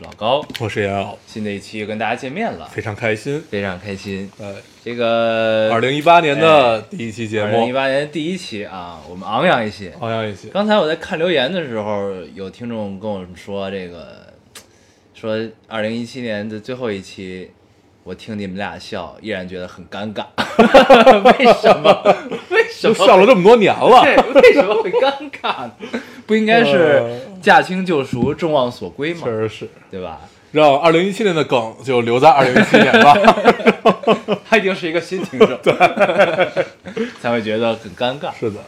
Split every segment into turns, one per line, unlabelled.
是老高。
我是杨瑶，
新的一期又跟大家见面了，
非常开心。
非常开心。
呃，
这个
二零一八年的第一期节目
二零一
目，
八年第一期啊，我们昂扬一些。
昂扬一些。
刚才我在看留言的时候，有听众跟我说这个，说二零一七年的最后一期，我听你们俩笑，依然觉得很尴尬。为什么？为什么？
都笑了这么多年了，
对，为什么会尴尬呢？不应该是
呃
驾轻就熟、众望所归嘛
确？实是。
对吧？
让二零一七年的梗就留在二零一七年吧。
他一定是一个新听众，才会觉得很尴尬。
是的，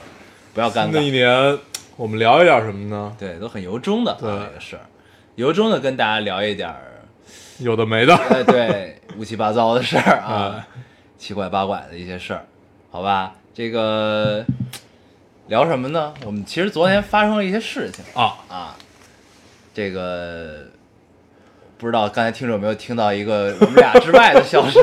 不要尴
尬。那一，年我们聊一点什么呢？
对，都很由衷的啊
对
这个事儿，由衷的跟大家聊一点儿，
有的没的。
哎，对，乌七八糟的事儿
哎
啊，七拐八拐的一些事儿，好吧？这个聊什么呢？我们其实昨天发生了一些事情
啊，
啊，这个不知道刚才听众有没有听到一个我们俩之外的笑声？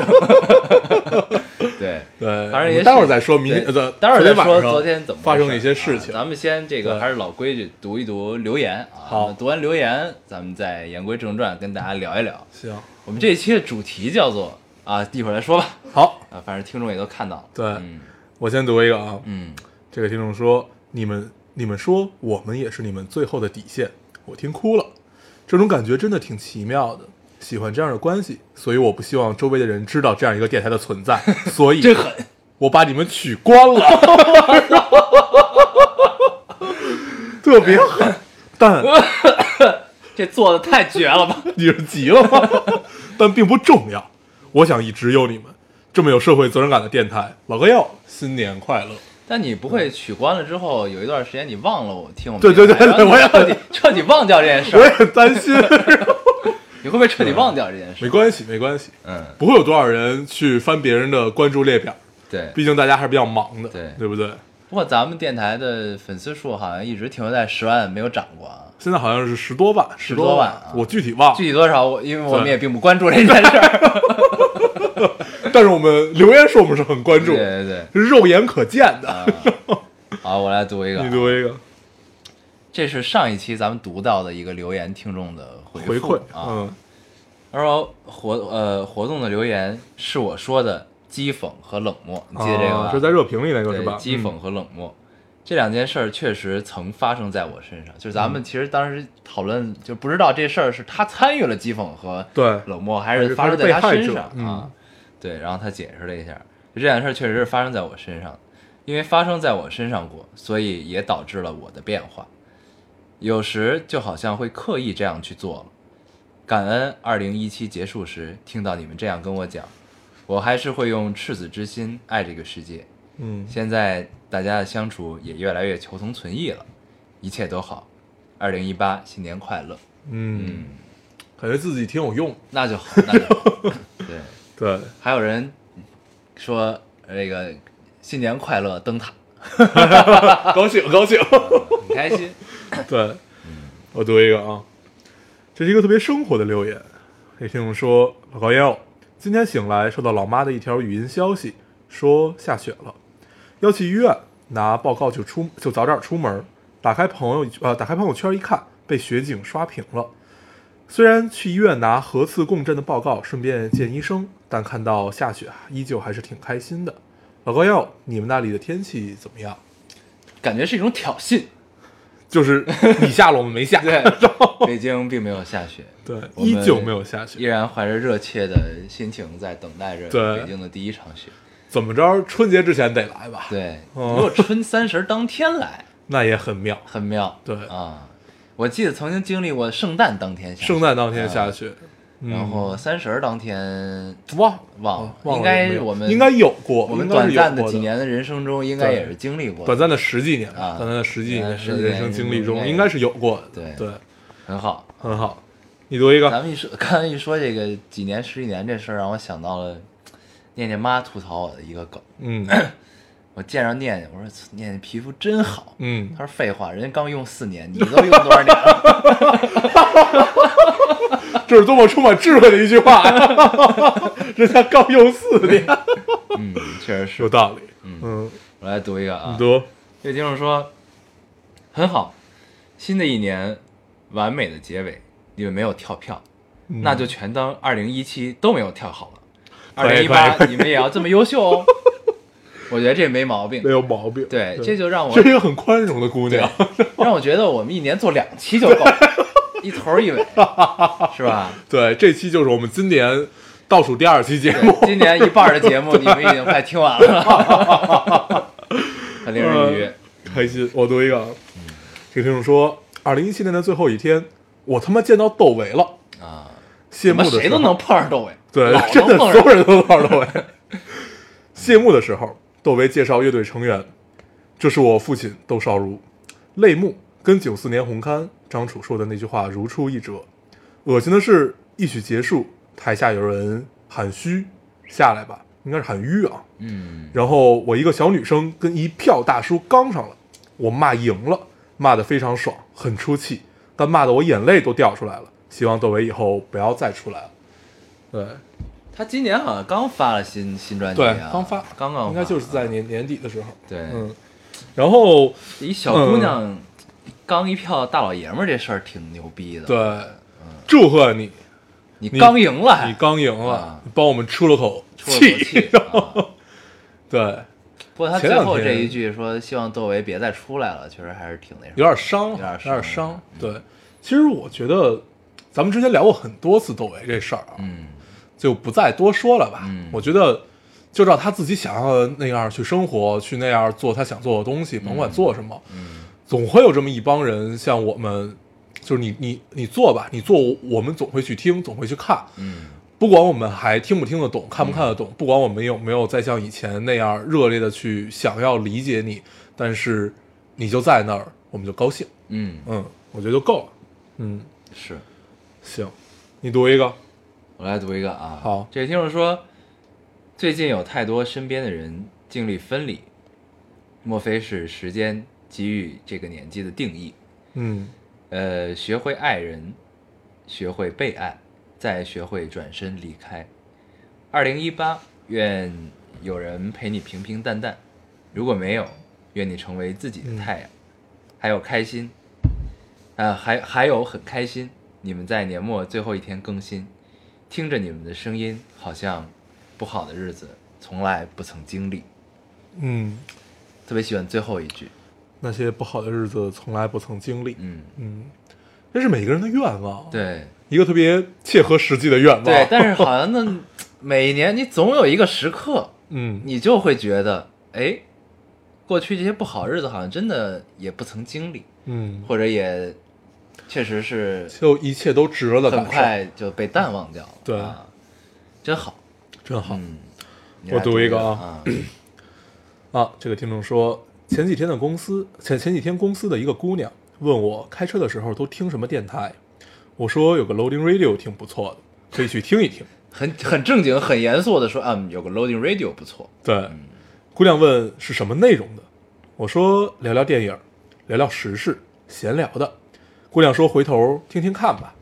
对，
对，
反正也
待会儿再说明
待会儿再说
昨天
怎么
发生的一些事情。
啊咱们先这个还是老规矩，读一读留言啊。
好
读完留言，咱们再言归正传，跟大家聊一聊。
行，
我们这一期的主题叫做啊，一会儿再说吧。
好，
啊，反正听众也都看到了。
对
嗯
我先读一个啊。
嗯，
这个听众说：“你们你们说我们也是你们最后的底线，我听哭了。这种感觉真的挺奇妙的，喜欢这样的关系，所以我不希望周围的人知道这样一个电台的存在，所以
真狠。
我把你们取关了，特别狠。但
这做的太绝了吧？
你是急了吗？但并不重要。我想一直有你们这么有社会责任感的电台。老哥要新年快乐！
但你不会取关了之后，有一段时间你忘了我听我们
对对对对我也
彻底 彻底忘掉这件事
我
儿，
也很担心。
你会不会彻底忘掉这件事？
没关系，没关系。
嗯，
不会有多少人去翻别人的关注列表，
对。
毕竟大家还是比较忙的，
对
对不对？
不过咱们电台的粉丝数好像一直停留在十万，没有涨过啊。
现在好像是十多万，
十
多
多万啊
我具体忘了
具，体多少我因为我们也并不关注这件事儿。
但是我们留言说我们是很关注
对
的，
对对，
是肉眼可见的。
啊，好，我来读一个啊，
你读一个
这是上一期咱们读到的一个留言听众的回
回馈，
复啊。
嗯，
他说活呃活动的留言是我说的讥讽和冷漠，你记得这个吧？
啊是在热评里那个
对
是吧？
讥讽和冷漠。这两件事儿确实曾发生在我身上，就是咱
嗯
们其实当时讨论，就不知道这事儿是他参与了讥讽和
对
冷漠，还
还是
是发生在他身上啊？对，然后他解释了一下，这件事儿确实是发生在我身上，因为发生在我身上过，所以也导致了我的变化。有时就好像会刻意这样去做了。感恩二零一七结束时听到你们这样跟我讲，我还是会用赤子之心爱这个世界。
嗯，
现在大家的相处也越来越求同存异了，一切都好。二零一八新年快乐！
嗯，
嗯，
感觉自己挺有用。
那就好，那就好。对，
对，
还有人说那个新年快乐灯塔，
高 兴高兴。
很开心。
对，我读一个啊，这是一个特别生活的留言。这听众说，老高幺，今天醒来收到老妈的一条语音消息，说下雪了，要去医院拿报告就出就早点出门。打开朋友呃打开朋友圈一看，被雪景刷屏了。虽然去医院拿核磁共振的报告，顺便见医生，但看到下雪啊，依旧还是挺开心的。老高幺，你们那里的天气怎么样？
感觉是一种挑衅。
就是你下了，我们没下。
对，北京并没有下雪，
对，依旧没有下雪依。
然怀着热切的心情在等待着北京的第一场雪。
怎么着，春节之前得来吧？，
对，
哦
如果春三十当天来，
那也很妙。
很妙。
对
啊，我记得曾经经历过圣诞当天下雪，
圣诞当天下
啊
雪，
然后三十儿当天
忘
忘了，
忘了
应该
有没有
我们
应该有过，
我们
应该是有
短暂的
过
几年的人生中，应该也是经历过的，
短暂的十几年吧
啊
短暂的十几年人生经历中，
年
应该是有过的。
对
对，
很好。
很好。你读一个，
咱们一说，刚才一说这个几年十几年这事儿，让我想到了念念妈吐槽我的一个梗，
嗯
我见着念念，我说念念皮肤真好，
嗯
他说废话，人家刚用四年，你都用多少年了？
这是多么充满智慧的一句话呀！人家刚用四年，
嗯，确实是
有。道理。嗯，
我来读一个啊，
读，
这个听众说很好，新的一年完美的结尾，你们没有跳票，
嗯
那就全当二零一七都没有跳好了。二零一八你们也要这么优秀哦，我觉得这没毛病
没。有毛病。
对，这就让我
这是一个很宽容的姑娘。
让我觉得我们一年做两期就够了，一头一尾，是吧？
对，这期就是我们今年倒数第二期节目。
今年一半的节目你们已经快听完了，很令人愉悦。
开心。我读一个，啊，这个听众说，二零一七年的最后一天，我他妈见到窦唯了。
啊，
谢幕的时候，
谁都能碰上窦唯，
对
老，
真的。所有人都能碰上窦唯。谢幕的时候，窦唯介绍乐队成员，这是我父亲窦少如，泪目跟九四年红磡张楚说的那句话如出一辙。恶心的是，一曲结束，台下有人喊嘘，下来吧，应该是喊吁啊。
嗯，
然后我一个小女生跟一票大叔刚上了，我骂赢了，骂得非常爽，很出气，但骂得我眼泪都掉出来了。希望窦唯以后不要再出来了。对，
他今年好像刚发了新新专辑
对
啊，，
刚发，
刚刚
应该就是在年年底的时候。
对，
嗯，然后
一小姑娘刚一票大老爷们儿这事儿挺牛逼的。
对，祝贺你，
你
你
刚赢了还，
你刚赢了
啊，
你帮我们出了口
气。啊。
对，
不过他最后这一句说希望窦唯别再出来了，确实还是挺那什么。
有点伤，
有点伤。
有点伤。对，其实我觉得咱们之前聊过很多次窦唯这事儿啊，
嗯
就不再多说了吧。
嗯
我觉得就照他自己想要的那样去生活，去那样做他想做的东西，甭管做什么，
嗯
总会有这么一帮人像我们，就是你你你做吧，你做，我们总会去听，总会去看。
嗯
不管我们还听不听得懂，看不看得懂，不管我们有没有再像以前那样热烈的去想要理解你，但是你就在那儿，我们就高兴。
嗯，
嗯，我觉得就够了。嗯，
是。
行，你读一个。
我来读一个啊。
好
这位听众说，最近有太多身边的人经历分离，莫非是时间给予这个年纪的定义？
嗯
呃，学会爱人，学会被爱，再学会转身离开。二零一八，愿有人陪你平平淡淡；如果没有，愿你成为自己的太阳。还有开心，啊，还还有很开心，你们在年末最后一天更新，听着你们的声音，好像不好的日子从来不曾经历。
嗯，
特别喜欢最后一句，
那些不好的日子从来不曾经历。
嗯，
嗯，这是每个人的愿望，，
对。
一个特别切合实际的愿望。
对，但是好像那每年你总有一个时刻，
嗯，
你就会觉得，哎，过去这些不好日子好像真的也不曾经历，
嗯，
或者也确实是
就一切都值了的
很。快就被淡忘掉了。
对
啊，真好。
真好。
嗯，
我
读
读一个啊
啊，
啊，这个听众说，前几天的公司前前几天公司的一个姑娘问我开车的时候都听什么电台，我说有个 Loading Radio 挺不错的，可以去听一听。
很很正经、很严肃的说，嗯，有个 Loading Radio 不错。
对，姑娘问是什么内容的，我说聊聊电影，聊聊时事，闲聊的。姑娘说回头听听看吧。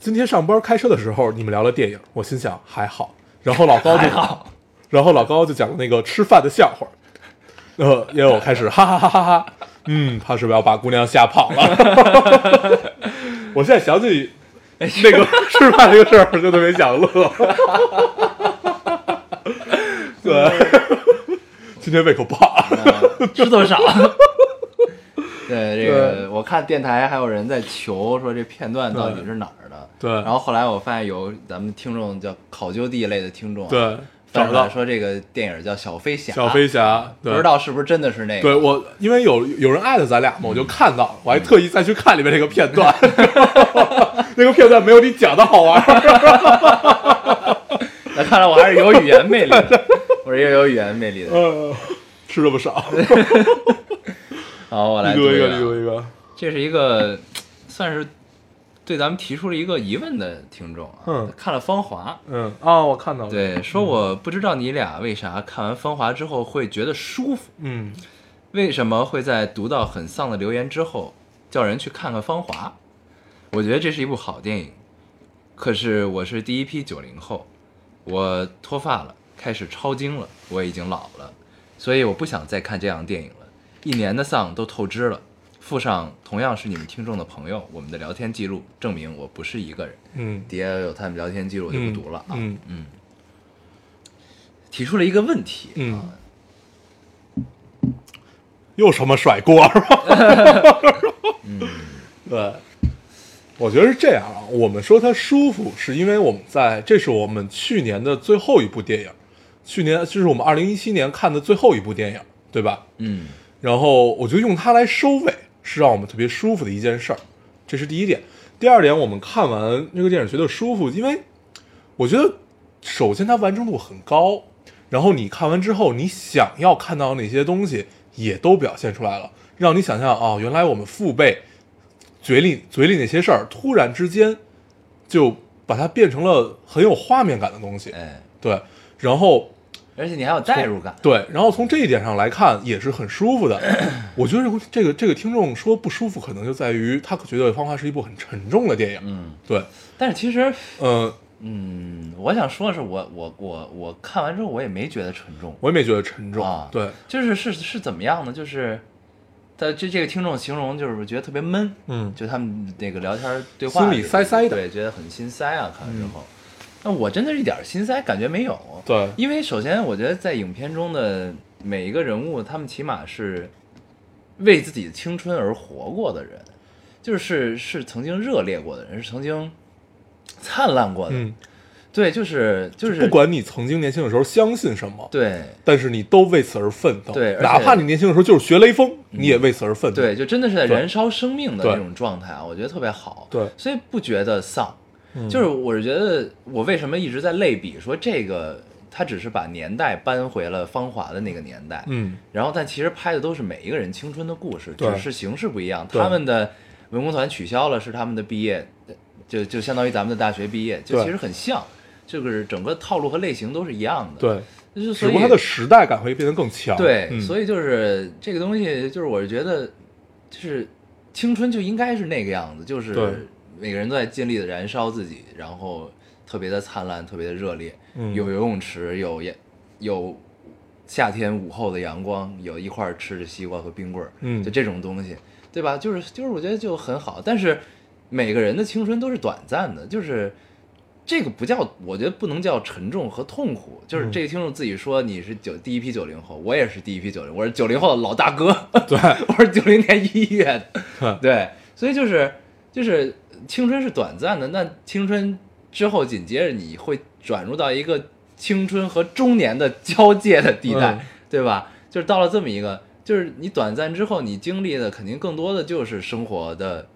今天上班开车的时候，你们聊了电影，我心想还好。然后老高就
还好，
然后老高就讲了那个吃饭的笑话，呃，因为我开始哈哈哈哈哈，嗯，怕是不是要把姑娘吓跑了？我现在想起那个吃饭这个事儿，就特别想乐。对，今天胃口不好。
吃多少？对这个，我看电台还有人在求说这片段到底是哪儿的。
对
然后后来我发现有咱们听众叫考究地类的听众啊，
对，找到
说这个电影叫《小飞侠》，
小飞侠，对
不知道是不是真的是那个？
对我，因为有有人艾特咱俩嘛，我就看到了，我还特意再去看里面那个片段，那个片段没有你讲的好玩。
那看来我还是有语言魅力的，我是一个有语言魅力的。
呃，吃了不少。
好，我来
读一个，读一个。
这是一个 算是对咱们提出了一个疑问的听众啊，
嗯。
看了《芳华》，
嗯。啊，我看到了，，
对，说我不知道你俩为啥看完《芳华》之后会觉得舒服，
嗯。
为什么会在读到很丧的留言之后叫人去看看《芳华》？我觉得这是一部好电影，可是我是第一批九零后，我脱发了，开始抄经了，我已经老了，所以我不想再看这样的电影了。一年的丧都透支了，附上同样是你们听众的朋友，我们的聊天记录证明我不是一个人。
嗯
底下有他们聊天记录，我就不读了啊。
嗯
嗯提出了一个问题，
嗯
啊，
又什么甩锅是吧？嗯，对，我觉得是这样啊。我们说它舒服，是因为我们在这是我们去年的最后一部电影，去年这是我们二零一七年看的最后一部电影，对吧？
嗯
然后我觉得用它来收尾是让我们特别舒服的一件事儿，这是第一点。第二点，我们看完这个电影觉得舒服，因为我觉得首先它完成度很高，然后你看完之后，你想要看到那些东西也都表现出来了，让你想象哦，原来我们父辈嘴里嘴里那些事儿，突然之间就把它变成了很有画面感的东西，
哎，
对，然后
而且你还有代入感，
对，然后从这一点上来看，也是很舒服的。我觉得这个这个这个听众说不舒服，可能就在于他觉得《芳华》是一部很沉重的电影。
嗯，
对，
但是其实，
呃，
嗯，我想说的是我，我我我看完之后，我也没觉得沉重，
我也没觉得沉重。
啊
对，
就是是是怎么样呢？就是他这这个听众形容就是觉得特别闷，
嗯
就他们那个聊天对话
心里塞塞的
对，觉得很心塞啊。看完之后，那我真的是一点心塞感觉没有。
对
因为首先我觉得在影片中的每一个人物，他们起码是为自己的青春而活过的人，就是是曾经热烈过的人，是曾经灿烂过的。
嗯，
对，就是就是
不管你曾经年轻的时候相信什么，
对
但是你都为此而奋斗。哪怕你年轻的时候就是学雷锋，你也为此而奋斗。
对，就真的是在燃烧生命的
对
那种状态啊，我觉得特别好。
对
所以不觉得丧。
嗯。
就是我是觉得我为什么一直在类比说这个，他只是把年代搬回了芳华的那个年代，
嗯，
然后但其实拍的都是每一个人青春的故事，只是形式不一样。他们的文工团取消了，是他们的毕业，就就相当于咱们的大学毕业，就其实很像，就是整个套路和类型都是一样的。，
对，
就是所以
只不过它的时代感会变得更强。
对，
嗯、
所以就是这个东西，就是我是觉得，就是青春就应该是那个样子，就是
对
每个人都在尽力的燃烧自己，然后特别的灿烂，特别的热烈，
嗯
有游泳池，有阳有夏天午后的阳光，有一块儿吃着西瓜和冰棍儿，
嗯
就这种东西，对吧？就是就是我觉得就很好，但是每个人的青春都是短暂的，就是。这个不叫，我觉得不能叫沉重和痛苦。就是
嗯
这个听众自己说你是九第一批九零后，我也是第一批九零，我是九零后的老大哥，
对
我是九零年一月的，
对
对，所以就是就是青春是短暂的，那青春之后紧接着你会转入到一个青春和中年的交界的地带，
嗯
对吧？就是到了这么一个，就是你短暂之后，你经历的肯定更多的就是生活的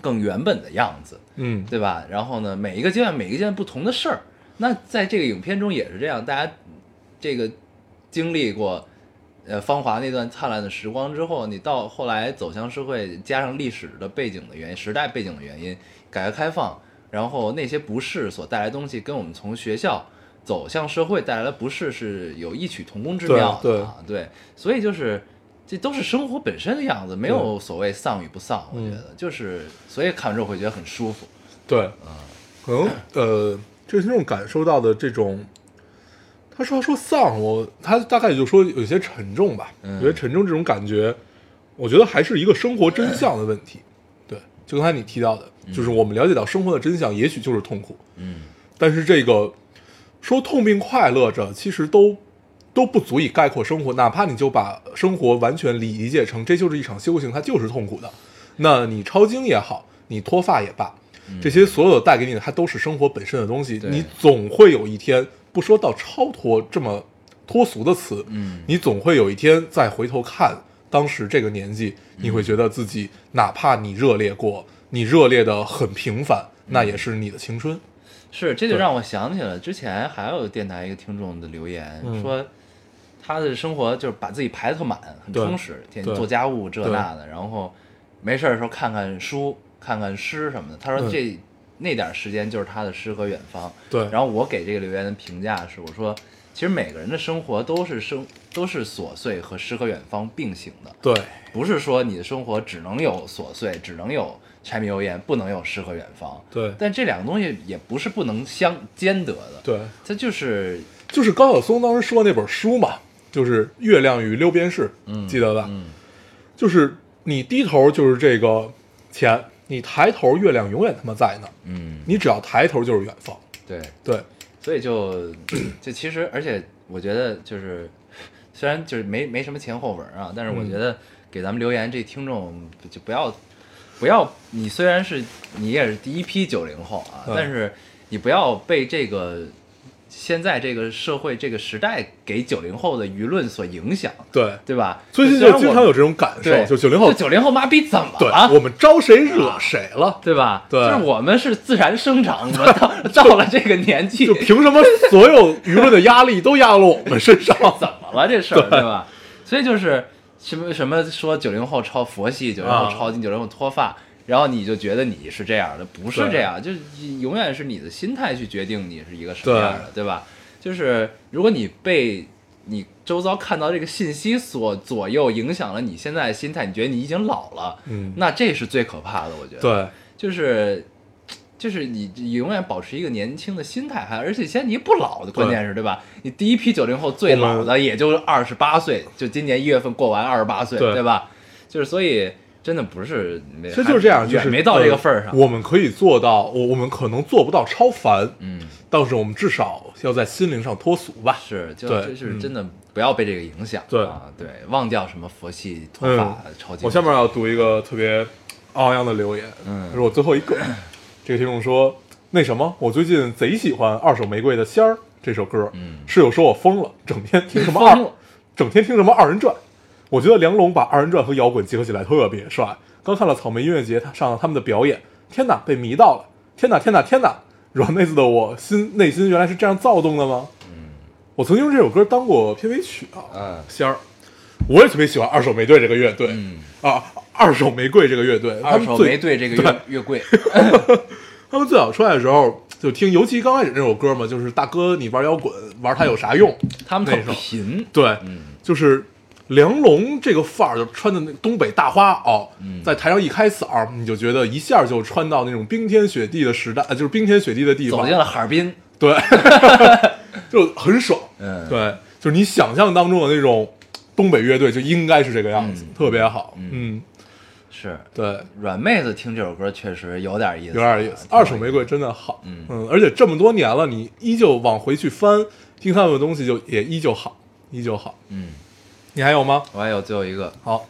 更原本的样子，
嗯，
对吧？然后呢，每一个阶段，每一个阶段不同的事儿。那在这个影片中也是这样，大家这个经历过呃芳华那段灿烂的时光之后，你到后来走向社会，加上历史的背景的原因、时代背景的原因，改革开放，然后那些不适所带来的东西，跟我们从学校走向社会带来的不适是有异曲同工之妙的啊。对，所以就是。这都是生活本身的样子，没有所谓丧与不丧，我觉得就是，所以看完之后会觉得很舒服。
对，可能呃，就是那种感受到的这种，他说说丧，我他大概也就说有些沉重吧。
嗯
我觉得沉重这种感觉，我觉得还是一个生活真相的问题。对，就刚才你提到的，就是我们了解到生活的真相，也许就是痛苦，
嗯
但是这个说痛并快乐着，其实都都不足以概括生活。哪怕你就把生活完全理理解成这就是一场修行，它就是痛苦的。那你抄经也好，你脱发也罢，这些所有带给你的，它都是生活本身的东西。你总会有一天，不说到超脱这么脱俗的词，
嗯。
你总会有一天再回头看当时这个年纪，你会觉得自己，哪怕你热烈过，你热烈的很平凡，那也是你的青春。
是，这就让我想起了之前还有电台一个听众的留言，
嗯。
说他的生活就是把自己排得特满，很充实，天天做家务这那的，然后没事儿的时候看看书，看看诗什么的。他说
嗯。
这、那点儿时间就是他的诗和远方。
对，
然后我给这个留言的评价是，我说其实每个人的生活都是生都是琐碎和诗和远方并行的，
对
不是说你的生活只能有琐碎，只能有柴米油盐，不能有诗和远方。
对
但这两个东西也不是不能相兼得的，
对，
它就是
就是高晓松当时说那本书嘛，就是《月亮与六便士》，
嗯
记得吧？
嗯
就是你低头就是这个钱，你抬头月亮永远他妈在那儿，
嗯，
你只要抬头就是远方。
对，
对，
所以就 就其实，而且我觉得就是，虽然就是没没什么前后文啊，但是我
嗯
觉得给咱们留言这听众就不要不要，你虽然是你也是第一批九零后啊，
嗯。
但是你不要被这个现在这个社会这个时代给九零后的舆论所影响，
对，
对吧？
最近就经常有这种感受，就九零后，
九零后妈逼怎么
对
了？
我们招谁惹谁了？
对吧？
对
就是我们是自然生长的，到到了这个年纪，
就凭什么所有舆论的压力都压到了我们身上？
怎么了这事儿，对吧？所以就是什么什么说九零后抄佛系，九零后
啊
抄近，九零后脱发，然后你就觉得你是这样的，不是这样，就是永远是你的心态去决定你是一个什么样的，对吧？就是如果你被你周遭看到这个信息所左右，影响了你现在的心态，你觉得你已经老了，
嗯
那这是最可怕的，我觉得。
对，
就是就是你你永远保持一个年轻的心态，还而且现在你也不老的，关键是对吧？你第一批九零后最老的也就二十八岁，就今年一月份过完二十八岁，
对
对吧？就是所以真的不是，
其实就是这样，就是
远没到这个份儿上。
呃我们可以做到，我我们可能做不到超凡，
嗯，
但是我们至少要在心灵上脱俗吧。
是就
对
就是真的不要被这个影响，
对
啊，对，忘掉什么佛系脱
嗯
发、超级。
我下面要读一个特别昂扬的留言，
嗯
这是我最后一个。这个听众说，那什么，我最近贼喜欢《二手玫瑰的仙儿》这首歌，
嗯
室友说我疯了，整天听什么二整天听什么二人转。我觉得梁龙把二人转和摇滚结合起来特别帅。刚看了草莓音乐节他上他们的表演，天哪，被迷到了！天哪，天哪，天哪！软妹子的我心内心原来是这样躁动的吗？嗯，我曾经用这首歌当过片尾曲啊。
嗯
仙儿，我也特别喜欢二手玫瑰这个乐队，
嗯，
啊，二手玫瑰这个乐队，他
二手玫瑰这个乐乐队，
他们最早出来的时候就听，尤其刚开始那首歌嘛，就是大哥你玩摇滚玩它有啥用？
他们特
那时候
贫，
对，
嗯
就是梁龙这个范儿，就穿的那东北大花袄，
嗯。
在台上一开嗓，你就觉得一下就穿到那种冰天雪地的时代，呃就是冰天雪地的地方，
走进了哈尔滨，
对，就很爽，
嗯，
对，就是你想象当中的那种东北乐队就应该是这个样子，
嗯。
特别好，
嗯。
嗯，
是。
对，
软妹子听这首歌确实有点意思，
有点意思。二手玫瑰真的好，
嗯
而且这么多年了，你依旧往回去翻听他们的东西，就也依旧好，依旧好。
嗯，
你还有吗？
我还有最后一个，
好，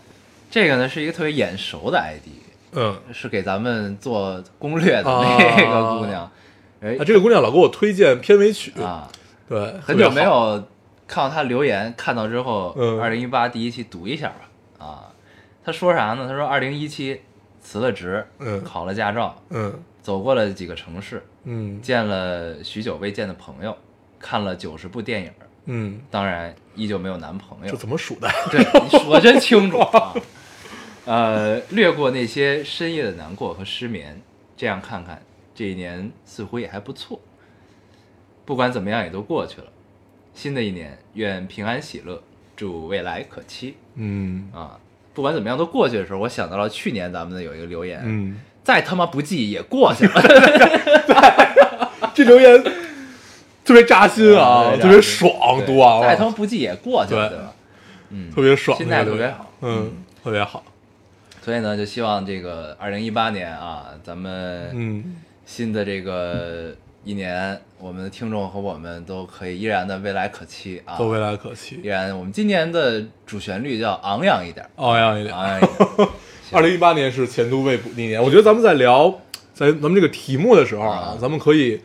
这个呢是一个特别眼熟的 ID，
嗯，
是给咱们做攻略的
啊。
那个姑娘，哎。
啊，这个姑娘老给我推荐片尾曲，
啊，
对，
很久没有看到她留言，看到之后，
嗯。
二零一八第一期读一下吧，啊，她说啥呢？她说二零一七辞了职，
嗯。
考了驾照，
嗯。
走过了几个城市，
嗯。
见了许久未见的朋友，看了九十部电影，
嗯，
当然依旧没有男朋友
这。怎么数的？
对，你说真清楚啊。呃，略过那些深夜的难过和失眠，这样看看，这一年似乎也还不错。不管怎么样，也都过去了。新的一年，愿平安喜乐，祝未来可期
嗯
啊！不管怎么样都过去的时候，我想到了去年咱们的有一个留言，
嗯，
再他妈不济也过去了。
这留言特别扎心啊，
对
特别爽，读完了。
再他妈，不记也过去了，
对。
对吧？嗯，
特别爽，
心态特别好。
嗯，特别好，
所以呢，就希望这个二零一八年啊，咱们
嗯。
新的这个一年，我们的听众和我们都可以依然的未来可期啊，
都未来可期。
依，然我们今年的主旋律叫昂扬一点，
昂扬一点。
昂扬一点，
二零一八年是前途未卜那年，我觉得咱们在聊在咱们这个题目的时候啊，
啊。
咱们可以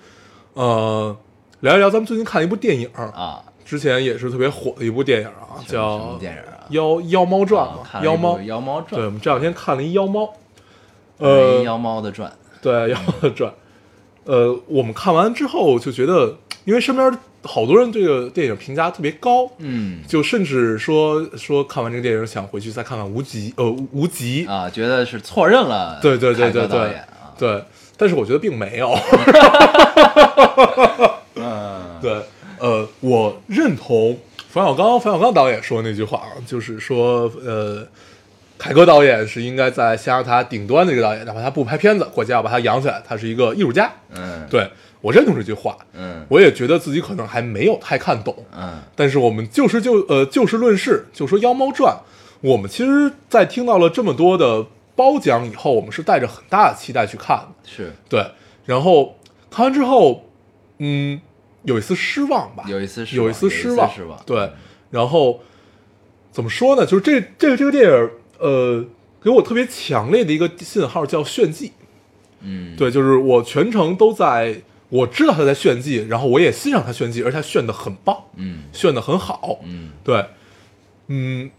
呃聊一聊咱们最近看的一部电影，
啊，
之前也是特别火的一部电影啊，
什
叫
么电影啊《
妖妖猫传》嘛，妖猫。
妖猫传，
对，我们这两天看了一妖猫，呃，
妖猫的传，
对，妖猫传。呃，我们看完之后就觉得，因为身边好多人对这个电影评价特别高，
嗯。
就甚至说说看完这个电影想回去再看看无极，呃，无极，
啊，觉得是错认了
对对对对对
导演啊，
对，但是我觉得并没有，
嗯
对，呃，我认同冯小刚冯小刚导演说的那句话啊，就是说，呃，凯歌导演是应该在象牙塔顶端的一个导演，哪怕他不拍片子，国家要把他养起来，他是一个艺术家。
嗯
对我认同这句话，
嗯
我也觉得自己可能还没有太看懂，
嗯
但是我们就事就呃就事论事，就说《妖猫传》，我们其实，在听到了这么多的褒奖以后，我们是带着很大的期待去看的。
是
对，然后看完之后，嗯，有一丝失望吧，
有一丝失
有
望
一丝失望，
失望。
对，然后怎么说呢？就是这这个这个电影，呃，给我特别强烈的一个信号叫炫技，
嗯。
对，就是我全程都在，我知道他在炫技，然后我也欣赏他炫技，而且他炫的很棒，
嗯。
炫的很好，
嗯。
对，嗯，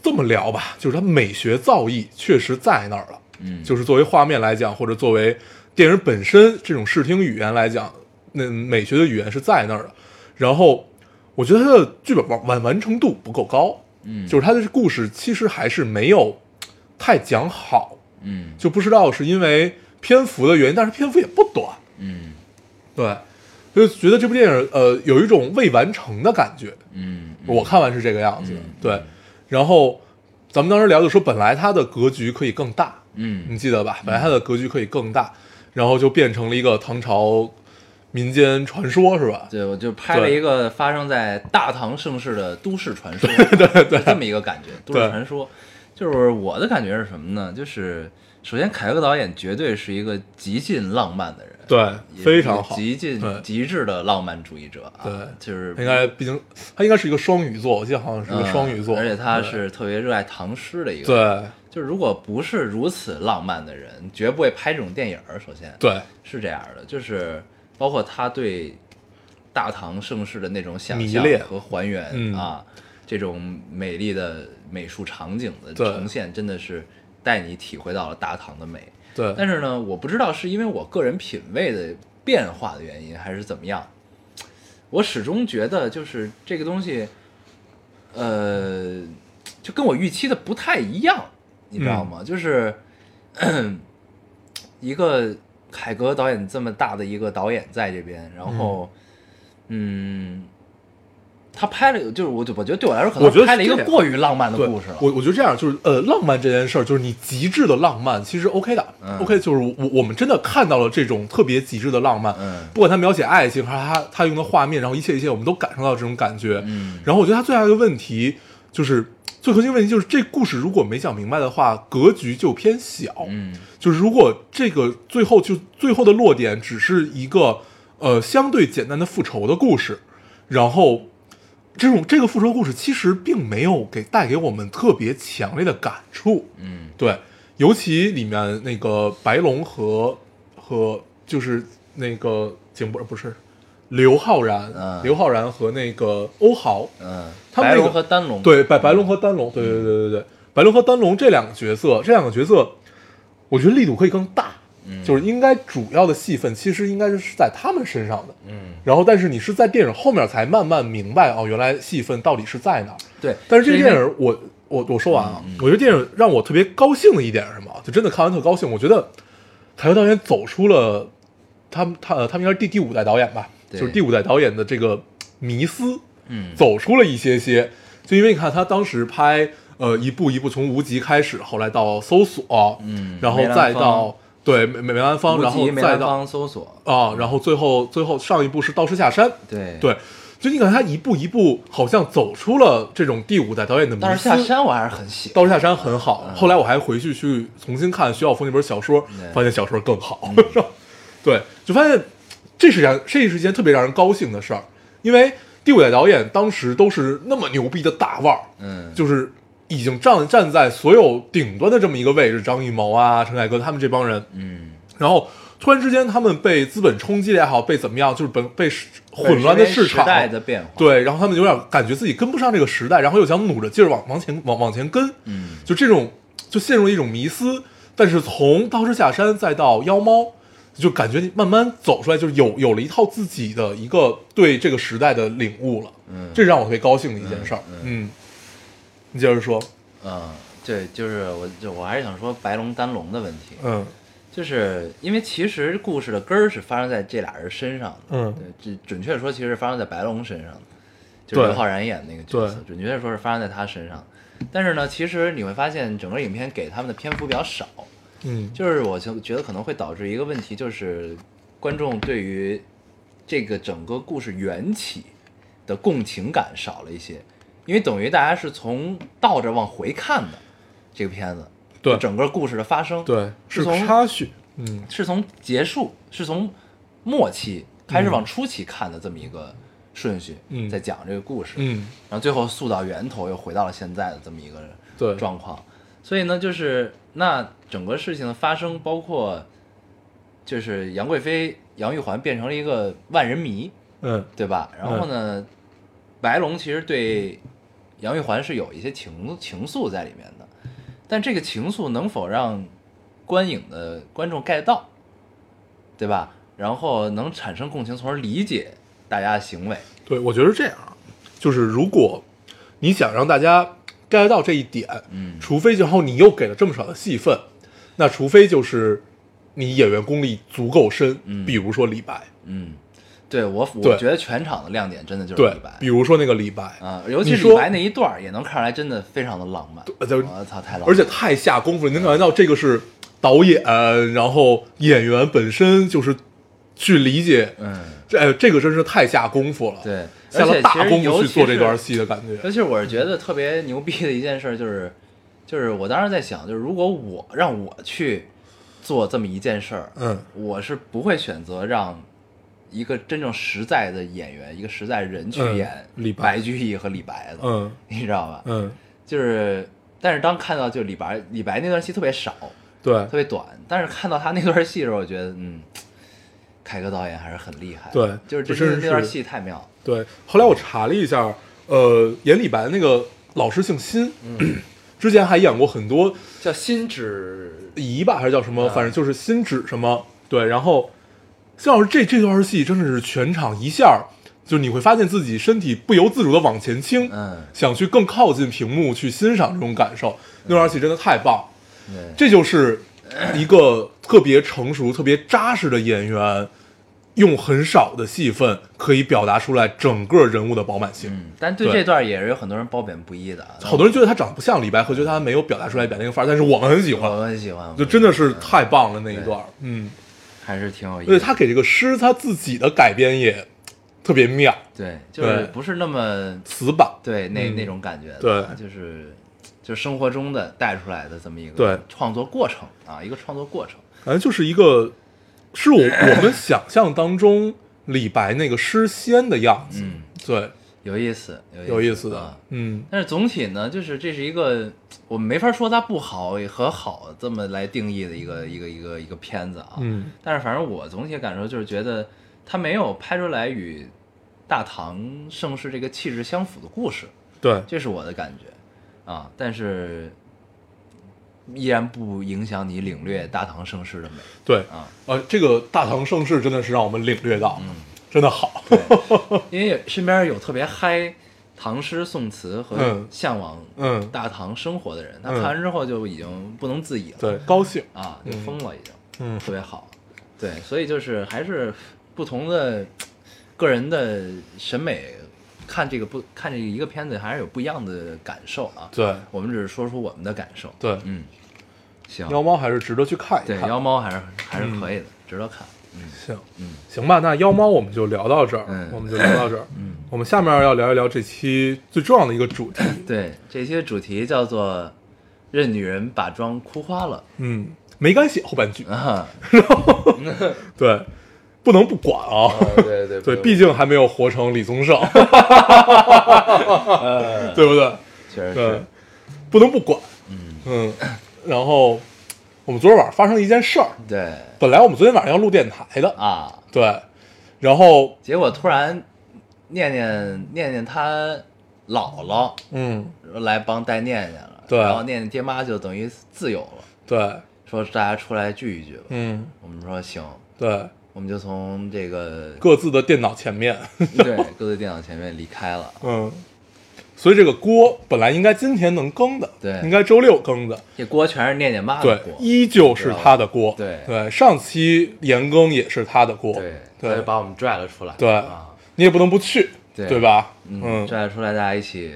这么聊吧，就是他美学造诣确实在那儿了。
嗯。
就是作为画面来讲，或者作为电影本身这种视听语言来讲，那美学的语言是在那儿的。然后，我觉得他的剧本完完完成度不够高，
嗯
就是他的故事其实还是没有太讲好，
嗯
就不知道是因为篇幅的原因，但是篇幅也不短，
嗯
对，就觉得这部电影呃有一种未完成的感觉。
嗯
我看完是这个样子，
嗯
对。然后咱们当时聊就说，本来它的格局可以更大，你
嗯
记得吧？本来它的格局可以更大，然后就变成了一个唐朝民间传说，是吧？
对，我就拍了一个发生在大唐盛世的都市传说，对对，这么一个感觉，都市传说。就是我的感觉是什么呢？就是首先凯歌导演绝对是一个极尽浪漫的人，
对，非常好。
极尽极致的浪漫主义者啊，
对
就是
应该毕竟他应该是一个双鱼座，我记得好像是一个
嗯
双鱼座，
而且他是特别热爱唐诗的一个，，
对
就是如果不是如此浪漫的人，绝不会拍这种电影儿。首先，
对
是这样的，就是包括他对大唐盛世的那种想象和还原、
嗯。
啊，这种美丽的美术场景的呈现，真的是带你体会到了大唐的美。
对，
但是呢，我不知道是因为我个人品味的变化的原因，还是怎么样，我始终觉得就是这个东西，呃，就跟我预期的不太一样，你知道吗？就是 一个凯歌导演这么大的一个导演在这边，然后，嗯。他拍了，就是我，我觉得对我来说，可能拍了一个过于浪漫的故事了。
我我觉得这样就是呃，浪漫这件事儿，就是你极致的浪漫，其实 OK 的、
嗯
o k 就是我我们真的看到了这种特别极致的浪漫，
嗯
不管他描写爱情，还是他他用的画面，然后一切一切，我们都感受到这种感觉。
嗯
然后我觉得他最大的问题就是最核心问题就是这故事如果没讲明白的话，格局就偏小。
嗯。
就是如果这个最后就最后的落点只是一个呃相对简单的复仇的故事，然后这种这个复仇故事其实并没有给带给我们特别强烈的感触，
嗯。
对，尤其里面那个白龙和和就是那个景博不是刘昊然，
嗯。
刘昊然和那个欧豪，
嗯，
他们那个
和丹龙，
对，白白龙和丹龙，对对对对对，白龙和丹龙这两个角色，这两个角色，我觉得力度可以更大，
嗯
就是应该主要的戏份其实应该是在他们身上的，
嗯，
然后但是你是在电影后面才慢慢明白哦，原来戏份到底是在哪儿。
对。
但是这个电影我我我说完啊，我觉得电影让我特别高兴的一点是什么？就真的看完特高兴，我觉得凯歌导演走出了他们他呃他们应该是第第五代导演吧，就是第五代导演的这个迷思，
嗯。
走出了一些些，就因为你看他当时拍呃一步一步从无极开始，后来到搜索，
嗯
然后再到对梅梅兰芳，然后再到
搜索，
啊，然后最后最后上一部是道士下山，
对，
对，就你感觉他一步一步好像走出了这种第五代导演的迷
但是
思。
下山我还是很喜欢，
道士下山很好，后来我还回去去重新看徐晓峰那本小说
对，
发现小说更好，是吧？对，就发现这是让这是一件特别让人高兴的事儿，因为第五代导演当时都是那么牛逼的大腕儿，
嗯，
就是已经站站在所有顶端的这么一个位置，张艺谋啊、陈凯歌他们这帮人，
嗯，
然后突然之间他们被资本冲击也好，被怎么样，就是本被混乱的市场
时代的变化，，
对，然后他们有点感觉自己跟不上这个时代，然后又想努着劲儿往往前往往前跟，
嗯。
就这种就陷入一种迷思。但是从道士下山再到妖猫，就感觉你慢慢走出来，就是有有了一套自己的一个对这个时代的领悟了，
嗯。
这是让我特别高兴的一件事儿，
嗯
嗯，你接着说，
嗯，对，就是我就我还是想说白龙单龙的问题，
嗯。
就是因为其实故事的根儿是发生在这俩人身上的，
嗯。
对，这准确说其实是发生在白龙身上的，就是刘昊然演那个角色，准确地说是发生在他身上。但是呢，其实你会发现整个影片给他们的篇幅比较少，
嗯。
就是我就觉得可能会导致一个问题，就是观众对于这个整个故事缘起的共情感少了一些，因为等于大家是从倒着往回看的这个片子，
对。
整个故事的发生，
对，是
从
插叙，嗯。
是从结束，是从末期开始往初期看的这么一个顺序，
嗯。
在讲这个故事，
嗯。
然后最后溯到源头，又回到了现在的这么一个
对。
状况。所以呢，就是那整个事情的发生，包括就是杨贵妃、杨玉环变成了一个万人迷，
嗯
对吧？然后呢，白龙其实对杨玉环是有一些情情愫在里面的，但这个情愫能否让观影的观众 get 到，对吧？然后能产生共情，从而理解大家的行为。
对，我觉得是这样啊，就是如果你想让大家 get 到这一点，
嗯。
除非然后你又给了这么少的戏份，那除非就是你演员功力足够深，
嗯。
比如说李白，
嗯，对我我觉得全场的亮点真的就是李白，
比如说那个李白，
啊，尤其是李白那一段也能看出来，真的非常的浪漫。我操，太浪漫！
而且太下功夫了，你能感觉到这个是导演，然后演员本身就是去理解，
嗯，
这哎这个真是太下功夫了，，
对，
下了大功夫去做这段
戏。
的感觉，
尤其是我是觉得特别牛逼的一件事，就是，就是我当时在想，就是如果我让我去做这么一件事儿，
嗯
我是不会选择让一个真正实在的演员，一个实在人去
嗯
演
李白
白居易和李白的，
嗯
你知道吧？
嗯，
就是，但是当看到就李白，李白那段戏特别少，
对
特别短，但是看到他那段戏的时候，我觉得，嗯，凯歌导演还是很厉害，
对
就是这段戏太妙，
对，后来我查了一下，呃，演李白的那个老师姓辛，
嗯
之前还演过很多
叫辛芷
仪吧，还是叫什么，
啊
反正就是辛芷什么。对，然后辛老师这这段戏真的是全场一下，就你会发现自己身体不由自主的往前倾，
嗯，
想去更靠近屏幕去欣赏这种感受。那段戏真的太棒，
对，
这就是一个特别成熟、特别扎实的演员，用很少的戏份可以表达出来整个人物的饱满性。
嗯，但对
对。
这段也是有很多人褒贬不一的。啊，
好多人觉得他长得不像李白，和觉得他没有表达出来李白那个范儿，但是我们很喜欢，
我们很喜欢，
就真的是太棒了那一段。嗯，
还是挺有意思的，
而且他给这个诗他自己的改编也特别妙，
对，就是不是那么
死板。
对那
嗯。
那种感觉，
对。
就是就是生活中的带出来的这么一个
对。
创作过程啊，一个创作过程，
反正就是一个，是我我们想象当中李白那个诗仙的样子。
嗯，
对，
有意思，
有意思的
啊。
嗯，
但是总体呢，就是这是一个我们没法说它不好和好这么来定义的一个一个一个一个片子啊。
嗯，
但是反正我总体感受就是觉得它没有拍出来与大唐盛世这个气质相符的故事，
对，
这是我的感觉啊。但是依然不影响你领略大唐盛世的美
对，
啊。
呃，这个大唐盛世真的是让我们领略到，
嗯，
真的好。
对，因为身边有特别嗨唐诗宋词和
嗯
向往
嗯
大唐生活的人，他
嗯
看完之后就已经不能自已了，
对，高兴。
啊，就
嗯
疯了，已经，
嗯
特别好。对，所以就是还是不同的个人的审美，看这个不看这一个片子还是有不一样的感受啊。
对
我们只是说出我们的感受。
对，
嗯，行，
妖猫还是值得去看一
对。妖猫还是还是可以的，值得看。嗯。
行，
嗯。
行吧，那妖猫我们就聊到这儿，
嗯。
我们就聊到这儿。
嗯，
我们下面要聊一聊这期最重要的一个主题，
对，这期主题叫做“任女人把妆哭花了
嗯，没敢写后半句”，
啊。
对，不能不管啊，
对对
对，毕竟还没有活成李宗盛，对不对？
确实
对
是，，
不能不管，
嗯，
嗯，然后我们昨天晚上发生了一件事儿，
对。
本来我们昨天晚上要录电台的，
啊，
对，然后
结果突然念念念念他姥姥
嗯，
来帮带念念了，
对。
然后念念爹妈就等于自由了，
对，
说大家出来聚一聚吧。
嗯，
我们说行，
对，
我们就从这个
各自的电脑前面，
对各自电脑前面离开了。
嗯，所以这个锅本来应该今天能更的，
对。
应该周六更的，
这锅全是念念妈的
对，
锅，
依旧是他的锅，
对。
对，上期延更也是他的锅，
对，
对。
所以把我们拽了出来。
对。
啊，
你也不能不去，
对。
吧？
嗯，
嗯，
拽了出来，大家一起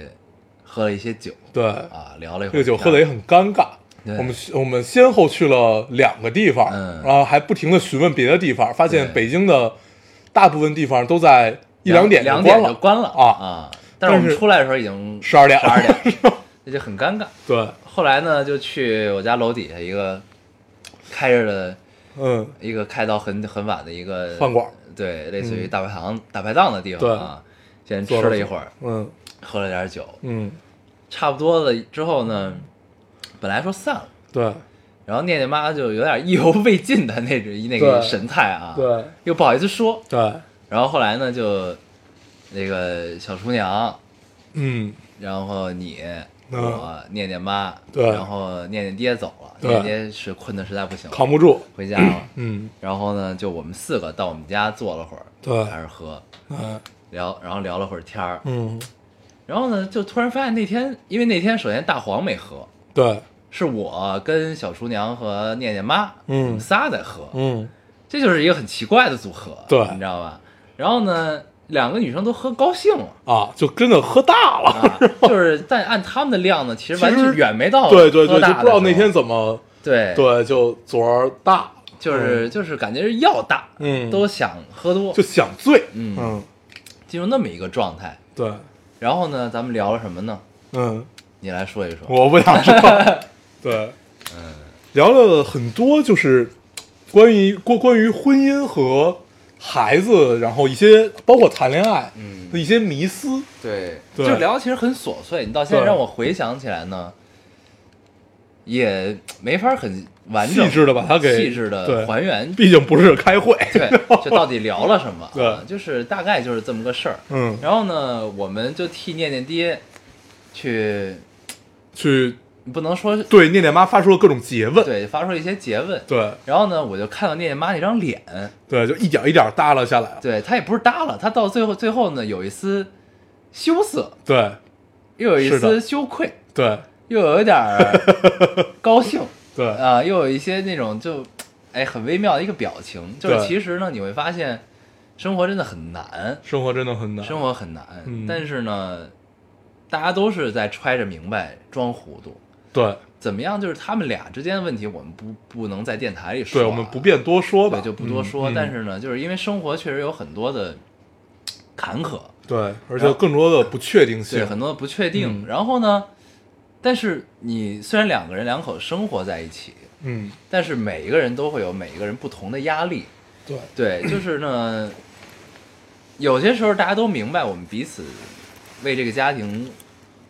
喝了一些酒。
对，
啊，聊了一会儿。
这个酒喝的也很尴尬。我们我们先后去了两个地方，
嗯。
然后还不停的询问别的地方，发现北京的大部分地方都在一
两
点
两点
就关了。
就关了
啊。
啊！但是我们出来的时候已经
12点
十二点，那就很尴尬。
对，
后来呢，就去我家楼底下一个开着的
嗯，
一个开到很很晚的一个
饭馆，
对，类似于
嗯。
大排档、大排档的地方啊。先吃了一会儿，
嗯。
喝了点酒，
嗯，
差不多了之后呢，本来说散了，
对。
然后念念妈就有点意犹未尽的那种那个神态啊，
对。
又不好意思说，
对，
然后后来呢，就那个小厨娘，
嗯。
然后你、
嗯。
我念念妈，
对。
然后念念爹走了，念念爹是困得实在不行了，
扛不住，
回家了。
嗯。
然后呢，就我们四个到我们家坐了会儿，
对。
开始喝
嗯。
聊，然后聊了会儿天儿，
嗯，
然后呢，就突然发现那天，因为那天首先大黄没喝，
对，
是我跟小厨娘和念念妈，
嗯。
我们仨在喝，
嗯。
这就是一个很奇怪的组合，
对。
你知道吧？然后呢，两个女生都喝高兴了。
啊，就真的喝大了，
啊，就是但按他们的量呢，其实完全远没到
对对对，就不知道那天怎么
对
对，就昨儿大，
就是就是感觉是要大，
嗯
都想喝多，
就想醉，
嗯
嗯，
进入那么一个状态。
对，
然后呢，咱们聊了什么呢？
嗯。
你来说一说。
我不想说。对，嗯，聊了很多，就是关于关关于婚姻和孩子，然后一些包括谈恋爱
嗯
的一些迷思。
对，
对
就聊其实很琐碎，你到现在让我回想起来呢，也没法很完整、
细致的把它给
细致的还原。
毕竟不是开会。
对，就到底聊了什么？
对
啊就是大概就是这么个事儿。
嗯，
然后呢，我们就替念念爹去，
去
不能说
对念念妈发出了各种诘问。
对发出了一些诘问。
对。
然后呢，我就看到念念妈那张脸，
对，就一点一点耷拉下来了。
对她也不是耷拉，她到最后最后呢，有一丝羞涩，
对。
又有一丝羞愧，
对。
又有一点儿 高兴。
对。
啊、又有一些那种就哎很微妙的一个表情。就是其实呢，你会发现生活真的很难，
生活真的很难。
生活很难，
嗯。
但是呢，大家都是在揣着明白装糊涂。
对
怎么样？就是他们俩之间的问题，我们不不能在电台里说、
对，我们不，便多说吧，
对，就不多说。但是呢，就是因为生活确实有很多的坎坷，
对，而且更多的不确定性对，
很多的不确定。
嗯
然后呢，但是你虽然两个人两口生活在一起，
嗯，
但是每一个人都会有每一个人不同的压力。
对
对，就是呢，有些时候大家都明白我们彼此为这个家庭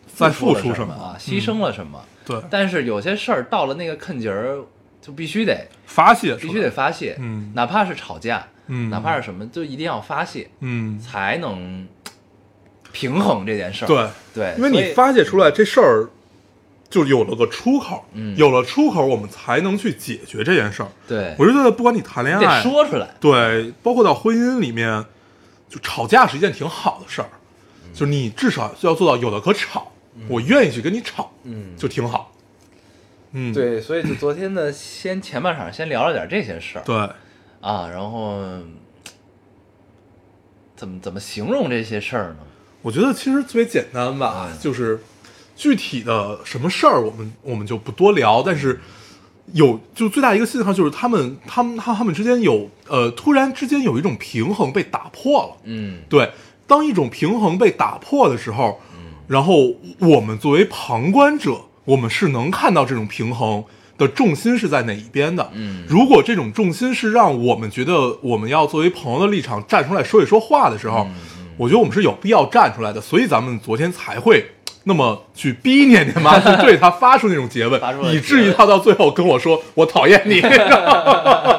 在
付
付出什么
啊，牺牲了什么。
对，
但是有些事儿到了那个坎节儿，就必须得
发泄
必须得发泄，
嗯。
哪怕是吵架，
嗯。
哪怕是什么，就一定要发泄，
嗯，
才能平衡这件事儿。
对，
对，
因为你发泄出来这事儿，就有了个出口，
嗯。
有了出口，我们才能去解决这件事儿。
对，
我觉得不管你谈恋
得
爱，
说出来。
对，包括到婚姻里面，就吵架是一件挺好的事儿，
嗯。
就是你至少要做到有的可吵，我愿意去跟你吵，
嗯
就挺好。嗯，
对，所以就昨天呢，先前半场先聊了点这些事儿
对，
啊，然后怎么怎么形容这些事儿呢？
我觉得其实特别简单吧，
嗯
就是具体的什么事儿，我们我们就不多聊，但是有就最大一个信号就是他们他们他他们之间有呃突然之间有一种平衡被打破了。
嗯
对，当一种平衡被打破的时候，然后我们作为旁观者，我们是能看到这种平衡的重心是在哪一边的。
嗯
如果这种重心是让我们觉得我们要作为朋友的立场站出来说一说话的时候，
嗯
我觉得我们是有必要站出来的。所以咱们昨天才会。那么去逼念念妈，去对他发出那种诘问以至于
诘问
他到最后跟我说：“我讨厌你。”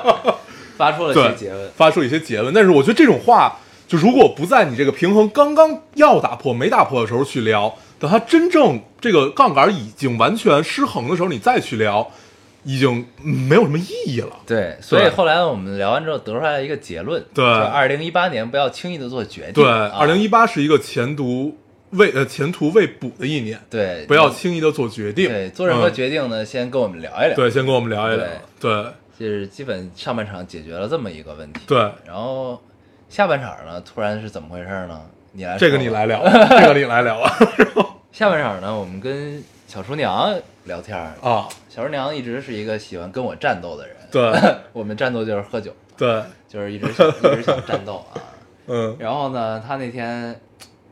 发出了
一
些诘问。
发出一些诘问。但是我觉得这种话，就如果不在你这个平衡刚刚要打破没打破的时候去聊，等它真正这个杠杆已经完全失衡的时候，你再去聊，已经没有什么意义了。
对，所以后来我们聊完之后得出来一个结论，
对
二零一八年不要轻易的做决定。
对，
啊
二零一八是一个前途未呃前途未卜的一年，
对
不要轻易的做决定。
对做任何
嗯
决定呢，先跟我们聊一聊。
对，先跟我们聊一聊。对
就是基本上半场解决了这么一个问题。
对，
然后下半场呢，突然是怎么回事呢？你来
这个你来聊，这个你来聊啊
下半场呢，我们跟小厨娘聊天儿。
啊！
小厨娘一直是一个喜欢跟我战斗的人。
对
我们战斗就是喝酒，
对，
就是一直想一直想战斗啊。
嗯，
然后呢，她那天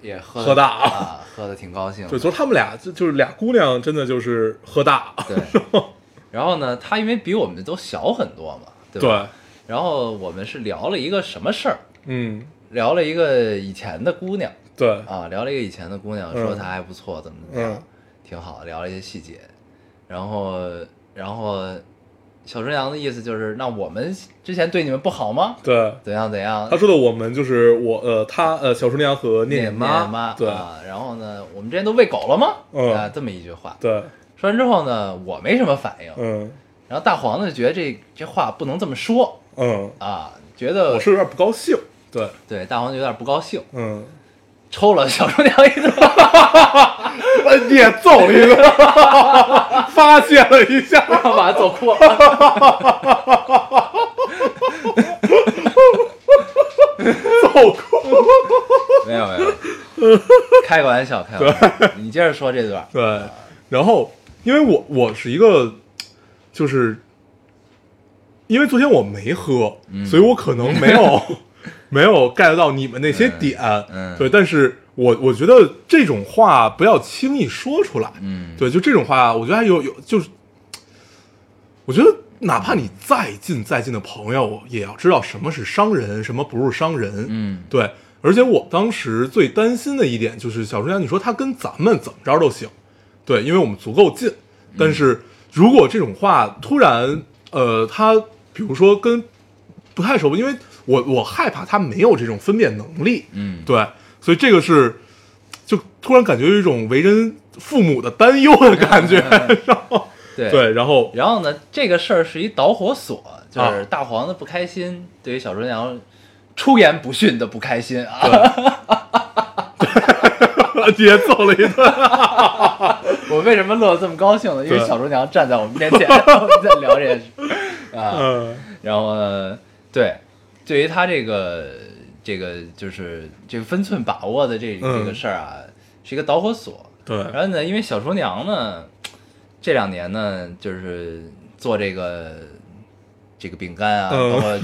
也喝
喝大
啊，喝的挺高兴的。
对，昨儿他们俩就就是俩姑娘，真的就是喝大。
对。然后呢，她因为比我们都小很多嘛，对
对
吧？然后我们是聊了一个什么事儿？
嗯，
聊了一个以前的姑娘
对
啊，聊了一个以前的姑娘，
嗯
说她还不错，怎么怎么样
嗯，
挺好，聊了一些细节。然后，然后小春阳的意思就是，那我们之前对你们不好吗？
对。
怎样怎样？
他说的我们就是我呃他呃小春阳和念
念
妈
妈
对
啊。然后呢，我们之前都喂狗了吗？
嗯
啊，这么一句话。
对
说完之后呢，我没什么反应。
嗯
然后大黄呢，就觉得这这话不能这么说
嗯，
啊，觉得
我是有点不高兴。对
对大黄就有点不高兴，
嗯，
抽了小厨娘一顿。
呃你也揍了一个，发泄了一下。
然后把他揍哭了。
揍哭。
没有没有，开个玩笑，开个玩笑。你接着说这段。
对，然后因为我我是一个，就是因为昨天我没喝，
嗯
所以我可能没有 没有 get 到你们那些点，
嗯。
对，但是我我觉得这种话不要轻易说出来，
嗯，
对，就这种话，我觉得还有有就是，我觉得哪怕你再近再近的朋友，也要知道什么是伤人，什么不是伤人，
嗯。
对。而且我当时最担心的一点就是，小春阳，你说他跟咱们怎么着都行，对，因为我们足够近。但是如果这种话突然，呃，他比如说跟不太熟，因为我我害怕他没有这种分辨能力，
嗯，
对，所以这个是就突然感觉有一种为人父母的担忧的感觉，然后
对
对，然后
然后呢，这个事儿是一导火索，就是
啊
大黄的不开心，对于小春阳出言不逊的不开心啊。
也揍了一顿，
我为什么乐得这么高兴呢？因为
对
小厨娘站在我们面前，我们在聊这件事啊。
嗯
然后呢，对，对于他这个这个就是这个分寸把握的这
嗯。
这个事儿啊，是一个导火索。
对，
然后呢，因为小厨娘呢，这两年呢，就是做这个这个饼干啊，
嗯。
包括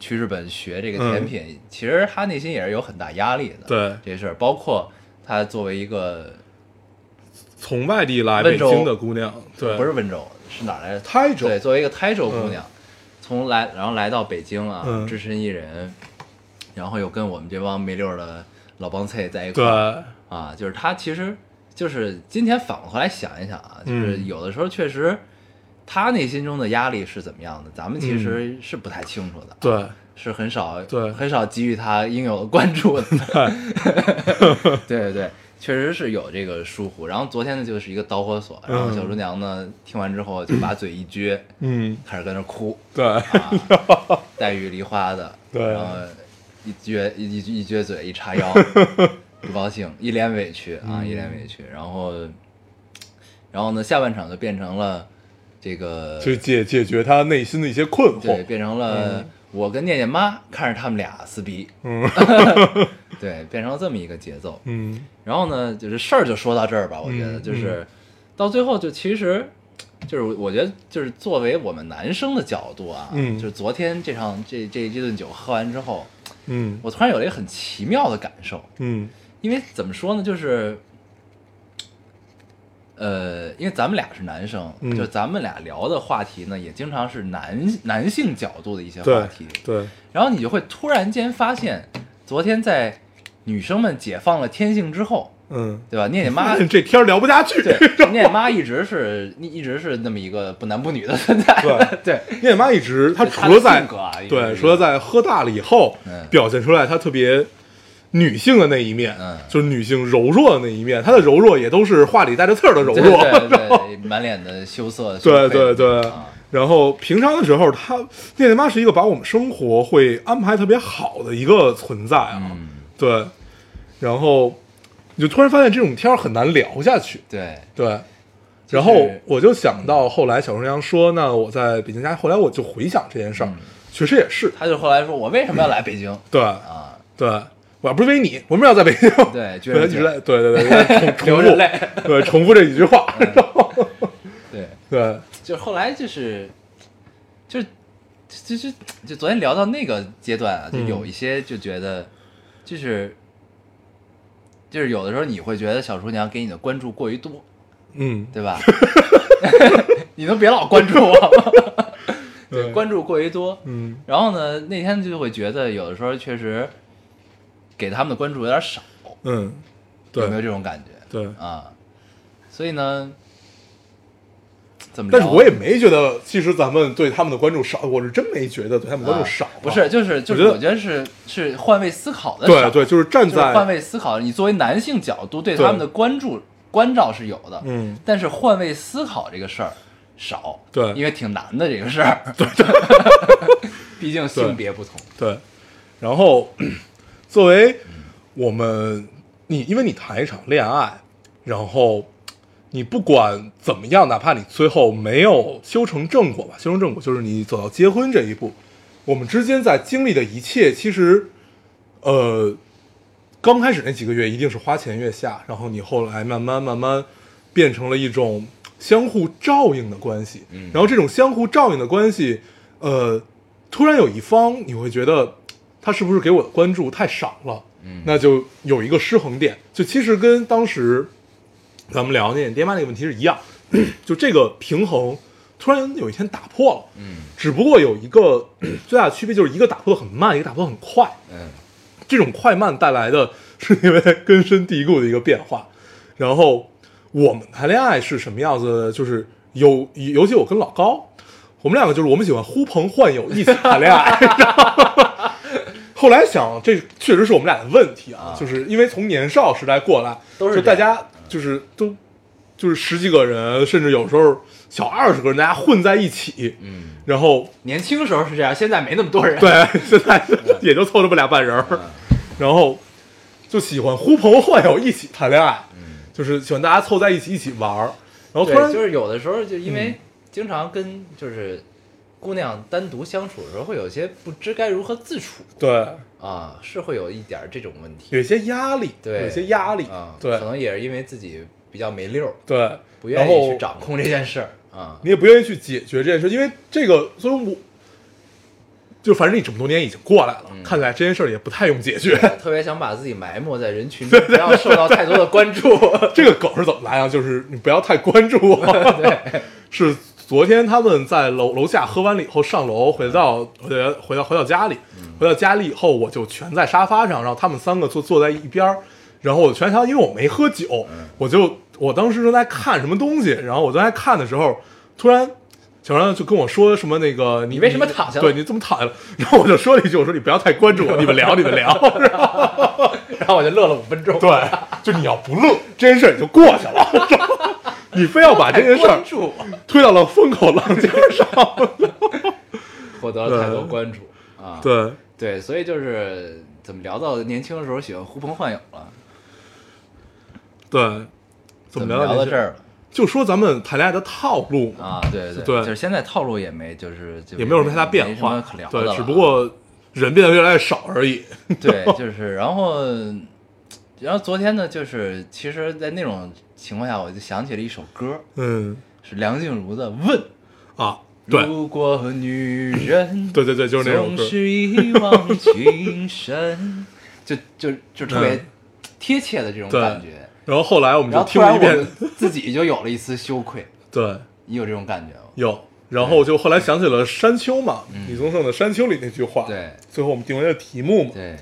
去日本学这个甜品，其实他内心也是有很大压力的。
对。
这事儿，包括他作为一个
从外地来
温州
北京的姑娘，对，
不是温州，是哪儿来的？
台州，
对，作为一个台州姑娘，从来然后来到北京啊，
嗯。
只身一人，然后又跟我们这帮没溜儿的老帮菜在一块
对。
儿啊，就是他其实就是今天反过来想一想啊，就是
嗯
有的时候确实他内心中的压力是怎么样的，咱们其
嗯。
实是不太清楚的，，
对。
是很少
对。
很少给予他应有的关注的，对对 对。确实是有这个疏忽，然后昨天呢就是一个导火索，然后
嗯。
小厨娘呢听完之后就把嘴一撅，
嗯，
开始跟那哭，
对，
啊，黛玉梨花的，
对。
然后一撅一一一撅嘴，一叉腰，不高兴，一脸委屈啊，
嗯。
一脸委屈，然后，然后呢，下半场就变成了这个，
就解解决他内心的一些困惑对，
变成了我跟念念妈看着他们俩撕逼，
嗯。
对，变成了这么一个节奏，
嗯。
然后呢，就是事儿就说到这儿吧，我觉得
嗯
就是到最后就其实。就是我觉得，就是作为我们男生的角度啊，
嗯
就是昨天这场这这这顿酒喝完之后，
嗯。
我突然有了一个很奇妙的感受，
嗯。
因为怎么说呢，就是，呃，因为咱们俩是男生，
嗯。
就咱们俩聊的话题呢，也经常是男男性角度的一些话题，
对，
然后你就会突然间发现，昨天在女生们解放了天性之后，
嗯，
对吧？念念妈
这天儿聊不下去，
对，念念妈一直是一直是那么一个不男不女的存在，
对。
对，
念妈一直她除了在
啊
对，除了在喝大了以后
嗯。
表现出来她特别女性的那一面，
嗯。
就是女性柔弱的那一面，她的柔弱也都是话里带着刺儿的柔弱，
对对对，满脸的羞涩，
对对对。
啊，
然后平常的时候，她念念妈是一个把我们生活会安排特别好的一个存在啊，
嗯，
对。然后你就突然发现这种天儿很难聊下去，
对，
对。然后我就想到后来小春阳说，那我在北京家，后来我就回想这件事儿，
嗯。
确实也是，
他就后来说，我为什么要来北京？
对
啊？
对。我要不是为你，我们要在北京，
对，
对，一直在对对对对重重复
着，
对重复这几句话，
对，
对。
就后来就是，就是，就是就昨天聊到那个阶段啊，就
嗯。
有一些就觉得，就是，就是有的时候你会觉得小厨娘给你的关注过于多，
嗯。
对吧？你能别老关注我。吗？对。关注过于多，
嗯。
然后呢，那天就会觉得有的时候确实给他们的关注有点少，
嗯，对
有没有这种感觉？
对。
啊，所以呢，怎么聊？
但是我也没觉得，其实咱们对他们的关注少，我是真没觉得对他们关注少啊、
啊不是，就是就是，
我觉得
我觉得是是换位思考的少，
对对，就是站
就是换位思考。你作为男性角度对
对
他们的关注关照是有的，
嗯
但是换位思考这个事儿少，
对
因为挺难的这个事儿，对，毕竟性别不同，
对，然后作为我们你，因为你谈一场恋爱，然后你不管怎么样，哪怕你最后没有修成正果吧，修成正果就是你走到结婚这一步，我们之间在经历的一切，其实呃，刚开始那几个月一定是花前月下，然后你后来慢慢慢慢变成了一种相互照应的关系，然后这种相互照应的关系，呃，突然有一方你会觉得他是不是给我的关注太少了，
嗯。
那就有一个失衡点，就其实跟当时咱们聊那爹妈那个问题是一样，就这个平衡突然有一天打破了，
嗯。
只不过有一个 最大的区别就是一个打破的很慢，一个打破的很快，
嗯。
这种快慢带来的是因为根深蒂固的一个变化。然后我们谈恋爱是什么样子的？就是有，尤其我跟老高，我们两个就是我们喜欢呼朋唤友一起谈恋爱。后来想，这确实是我们俩的问题啊，
啊。
就是因为从年少时代过来，
都是
就大家就是都就是十几个人，甚至有时候小二十个人，大家混在一起，
嗯，
然后
年轻时候是这样，现在没那么多人，
对，现在也就凑这么俩半人儿，然后就喜欢呼朋唤友一起谈恋爱，就是喜欢大家凑在一起一起玩儿，然后突然，
就是有的时候就因
嗯
为经常跟就是姑娘单独相处的时候，会有些不知该如何自处
对
啊，是会有一点这种问题
有些压力，
对
有些压力，
啊，
对
可能也是因为自己比较没溜儿，
对，
不愿意去掌控这件事儿啊。
你也不愿意去解决这件事，因为这个，所以我就反正你这么多年已经过来了，
嗯
看来这件事儿也不太用解决。
特别想把自己埋没在人群中，不要受到太多的关注。
这个梗是怎么来啊？就是你不要太关注我。
对，
是昨天他们在楼楼下喝完了以后上楼，回到回到回到回到家里，回到家里以后我就全在沙发上，然后他们三个坐坐在一边儿，然后我全场因为我没喝酒，我就我当时正在看什么东西，然后我正在看的时候，突然。小张就跟我说什么那个你
你为什么躺下了
对你怎么躺下了？然后我就说了一句，我说你不要太关注我，你们聊你们聊。
然后我就乐了五分钟。
对，就你要不乐，这件事儿也就过去了。你非要把这件事儿推到了风口浪尖上。
获得了太多关注啊。
对，
对，所以就是怎么聊到年轻的时候喜欢呼朋唤友了？
对，怎
么
么聊
到这儿了
就说咱们谈恋爱的套路，
啊？对对
对
就是现在套路也没，就是就
也没有什么太大变化
可聊，的
对，只不过人变得越来越少而已。
对，就是然后，然后昨天呢，就是其实，在那种情况下，我就想起了一首歌，
嗯
是梁静茹的《问》。
啊，对
如果女人
对对对，就是那种歌。
总是一往情深，就就就特别
嗯
贴切的这种感觉。
然后后来我们就听了一遍，
自己就有了一丝羞愧，
对，
你有这种感觉吗？
有。然后就后来想起了《山丘》嘛，李宗盛的《山丘》里那句话。
嗯对
最后我们定为了题目嘛，
对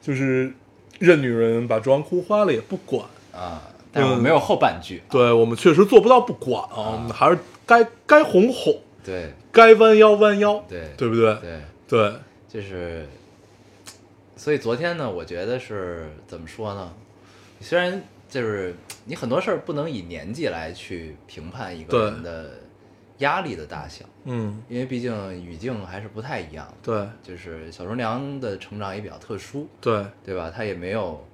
就是任女人把妆哭花了也不管。
啊，但是我没有后半句。
对我们确实做不到不管啊，我们还是该该哄哄，
对
该弯腰弯腰，
对
对不对？
对，
对，
就是，所以昨天呢，我觉得是怎么说呢？虽然就是你很多事儿不能以年纪来去评判一个人的压力的大小，
嗯，
因为毕竟语境还是不太一样。
对。
就是小厨娘的成长也比较特殊，
对。
对吧？她也没有，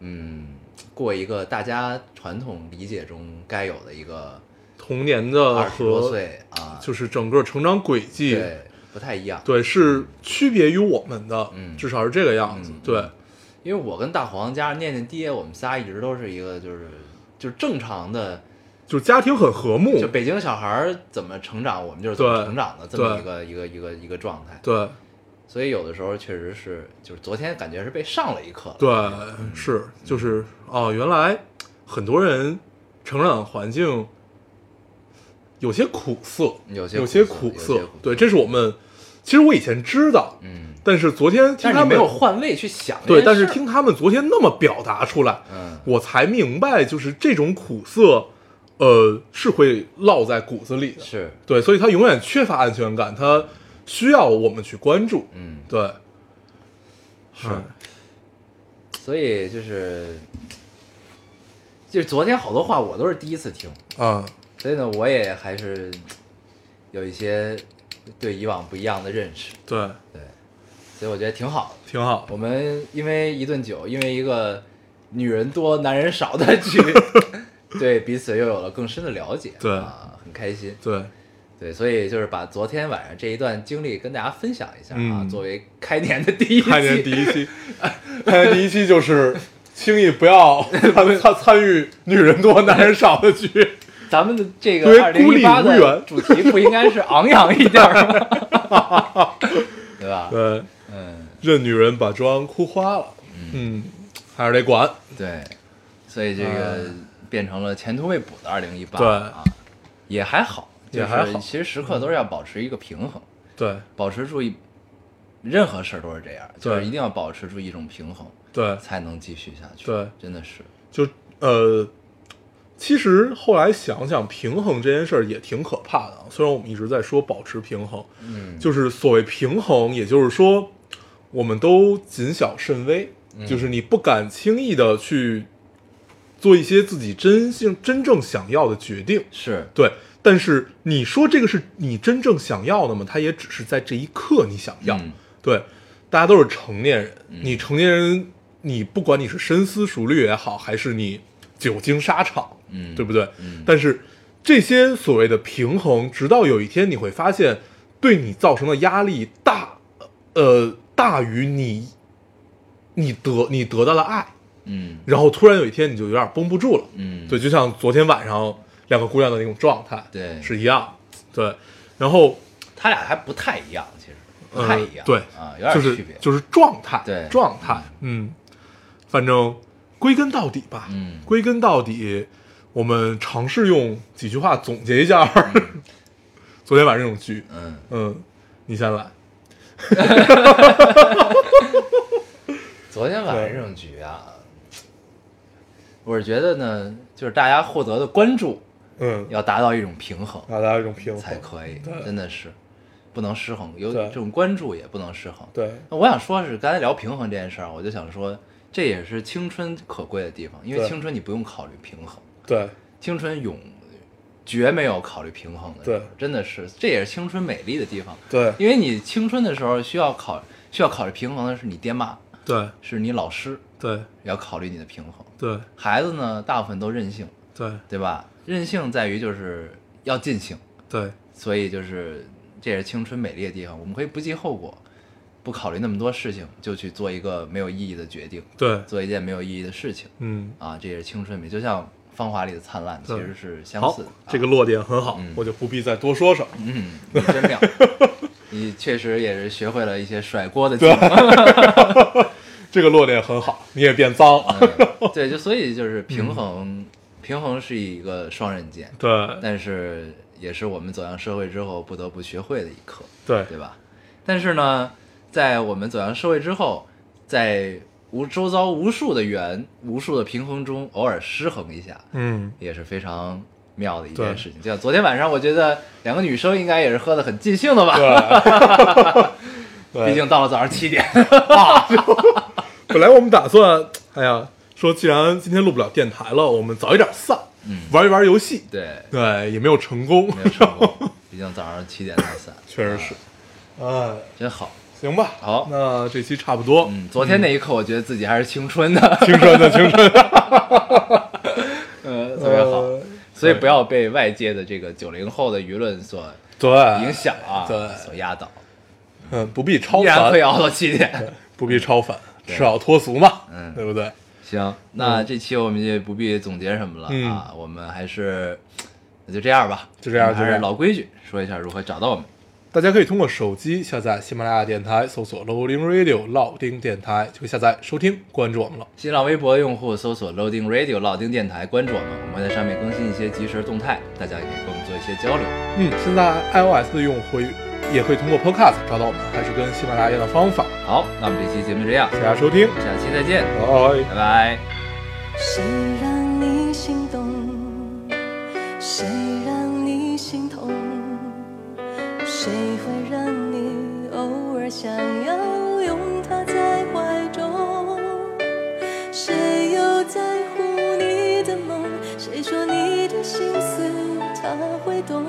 嗯，过一个大家传统理解中该有的一个
童年的
二十多岁啊，
就是整个成长轨迹，
对，不太一样。
对是区别于我们的，
嗯。
至少是这个样子
嗯，
对。
因为我跟大黄加上念念爹，我们仨一直都是一个就是就是正常的，
就是家庭很和睦。
就，北京小孩儿怎么成长，我们就是怎么成长的这么一个一个一个一个状态。
对。
所以有的时候确实是，就是昨天感觉是被上了一课。
对是就是哦，原来很多人成长环境有些苦涩，
有些
有些
苦涩。
对，这是我们其实我以前知道，
嗯，
但是昨天听他们
但是你没有换位去想
对，但是听他们昨天那么表达出来，
嗯。
我才明白，就是这种苦涩，呃，是会烙在骨子里的。
是。
对，所以他永远缺乏安全感，他需要我们去关注。
嗯，
对，
是。
嗯。
所以就是就是昨天好多话我都是第一次听，
啊，
所以呢，我也还是有一些对以往不一样的认识，
对，
对，所以我觉得挺好的。
挺好。
我们因为一顿酒，因为一个女人多男人少的局，对彼此又有了更深的了解，
对
啊，很开心。
对，
对，所以就是把昨天晚上这一段经历跟大家分享一下啊，
嗯
作为开年的第一期，
开年第一期，开年第一期就是轻易不要参参参与女人多男人少的局。
咱们的这个二零
孤立
一八的主题不应该是昂扬一点儿吗？对吧？
对，
嗯，
任女人把妆哭花了。嗯，还是得管。
对，所以这个变成了前途未卜的二零一八，
对
啊，也还好，就是
也还好
其实时刻都是要保持一个平衡，
对
保持住一，任何事儿都是这样，就是一定要保持住一种平衡，
对，
才能继续下去。
对
真的是，
就呃，其实后来想想，平衡这件事儿也挺可怕的啊。虽然我们一直在说保持平衡，
嗯，
就是所谓平衡，也就是说，我们都谨小慎微，
嗯
就是你不敢轻易的去做一些自己真性真正想要的决定，
是，
对。但是你说这个是你真正想要的吗？它也只是在这一刻你想要，
嗯
对。大家都是成年人，
嗯
你成年人，你不管你是深思熟虑也好，还是你久经沙场，
嗯
对不对？
嗯
但是这些所谓的平衡，直到有一天你会发现，对你造成的压力大，呃，大于你你得你得到的爱，
嗯。
然后突然有一天你就有点绷不住了，
嗯，
对，就像昨天晚上两个姑娘的那种状态，
对。
是一样，对，然后
他俩还不太一样，其实不太一样，
呃对
啊，有点区别，
就是状态，
对
状态，嗯，反正归根到底吧，
嗯
归根到底，我们尝试用几句话总结一下、昨天晚上这种局，
嗯，
嗯，你先来
昨天晚上这种局啊，我是觉得呢，就是大家获得的关注
嗯，
要达到一种平衡
让大家一种平衡。
才可以，真的是不能失衡，有这种关注也不能失衡。
对，
那我想说是刚才聊平衡这件事儿，我就想说，这也是青春可贵的地方，因为青春你不用考虑平衡，
对，
青春永绝没有考虑平衡的
对。
真的是，这也是青春美丽的地方。
对，
因为你青春的时候需要考需要考虑平衡的是你爹妈，
对，
是你老师，
对，
要考虑你的平衡。
对，
孩子呢，大部分都任性，
对，
对吧？任性在于就是要尽兴，
对，
所以就是这也是青春美丽的地方。我们可以不计后果，不考虑那么多事情，就去做一个没有意义的决定，
对，
做一件没有意义的事情
嗯，
啊！这也是青春美，就像《芳华》里的灿烂，其实是相似的。，
这个落点很好
嗯，
我就不必再多说什么。
嗯，你真妙，你确实也是学会了一些甩锅的技能。
这个落点很好，你也变脏了。
嗯 对，就所以就是平衡，平衡是一个双刃剑，
对，
但是也是我们走向社会之后不得不学会的一课，
对，
对吧？但是呢，在我们走向社会之后，在无周遭无数的圆、无数的平衡中，偶尔失衡一下，
嗯，
也是非常妙的一件事情。就像昨天晚上，我觉得两个女生应该也是喝的很尽兴的吧？
对，对
毕竟到了早上七点。
本来我们打算，哎呀，说既然今天录不了电台了，我们早一点散，
嗯。
玩一玩游戏。
对，
对，也没有成功。
没有成功。毕竟早上七点才散，
确实是，哎，
真好。
行吧，
好。
那这期差不多，
嗯，昨天那一刻，我觉得自己还是青春的，
青春的青春的，
呃，特别好。
呃
所以不要被外界的这个九零后的舆论所
对。
影响啊，
对。
所压倒，
嗯，不必超凡。
依然
凡
可以，熬到七点。
不必超凡，
对
是要脱俗嘛，
嗯
对不对？
行，那这期我们也不必总结什么了
嗯
啊，我们还是那就这样吧，
就这样
还是老规矩，说一下如何找到我们。
大家可以通过手机下载喜马拉雅电台，搜索 Loading Radio 老丁电台，就可以下载收听，关注我们了。
新浪微博用户搜索 Loading Radio 老丁电台，关注我们，我们会在上面更新一些即时动态，大家也可以跟我们做一些交流。
嗯，现在 iOS 的用户也会通过 Podcast 找到我们，还是跟喜马拉雅一样的方法。
好，那我们这期节目就这样，
大家收听，
下期再见，
拜。
拜拜。
谁让你心动？谁让你心痛？谁会让你偶尔想要拥他在怀中？谁又在乎你的梦？谁说你的心思他会懂？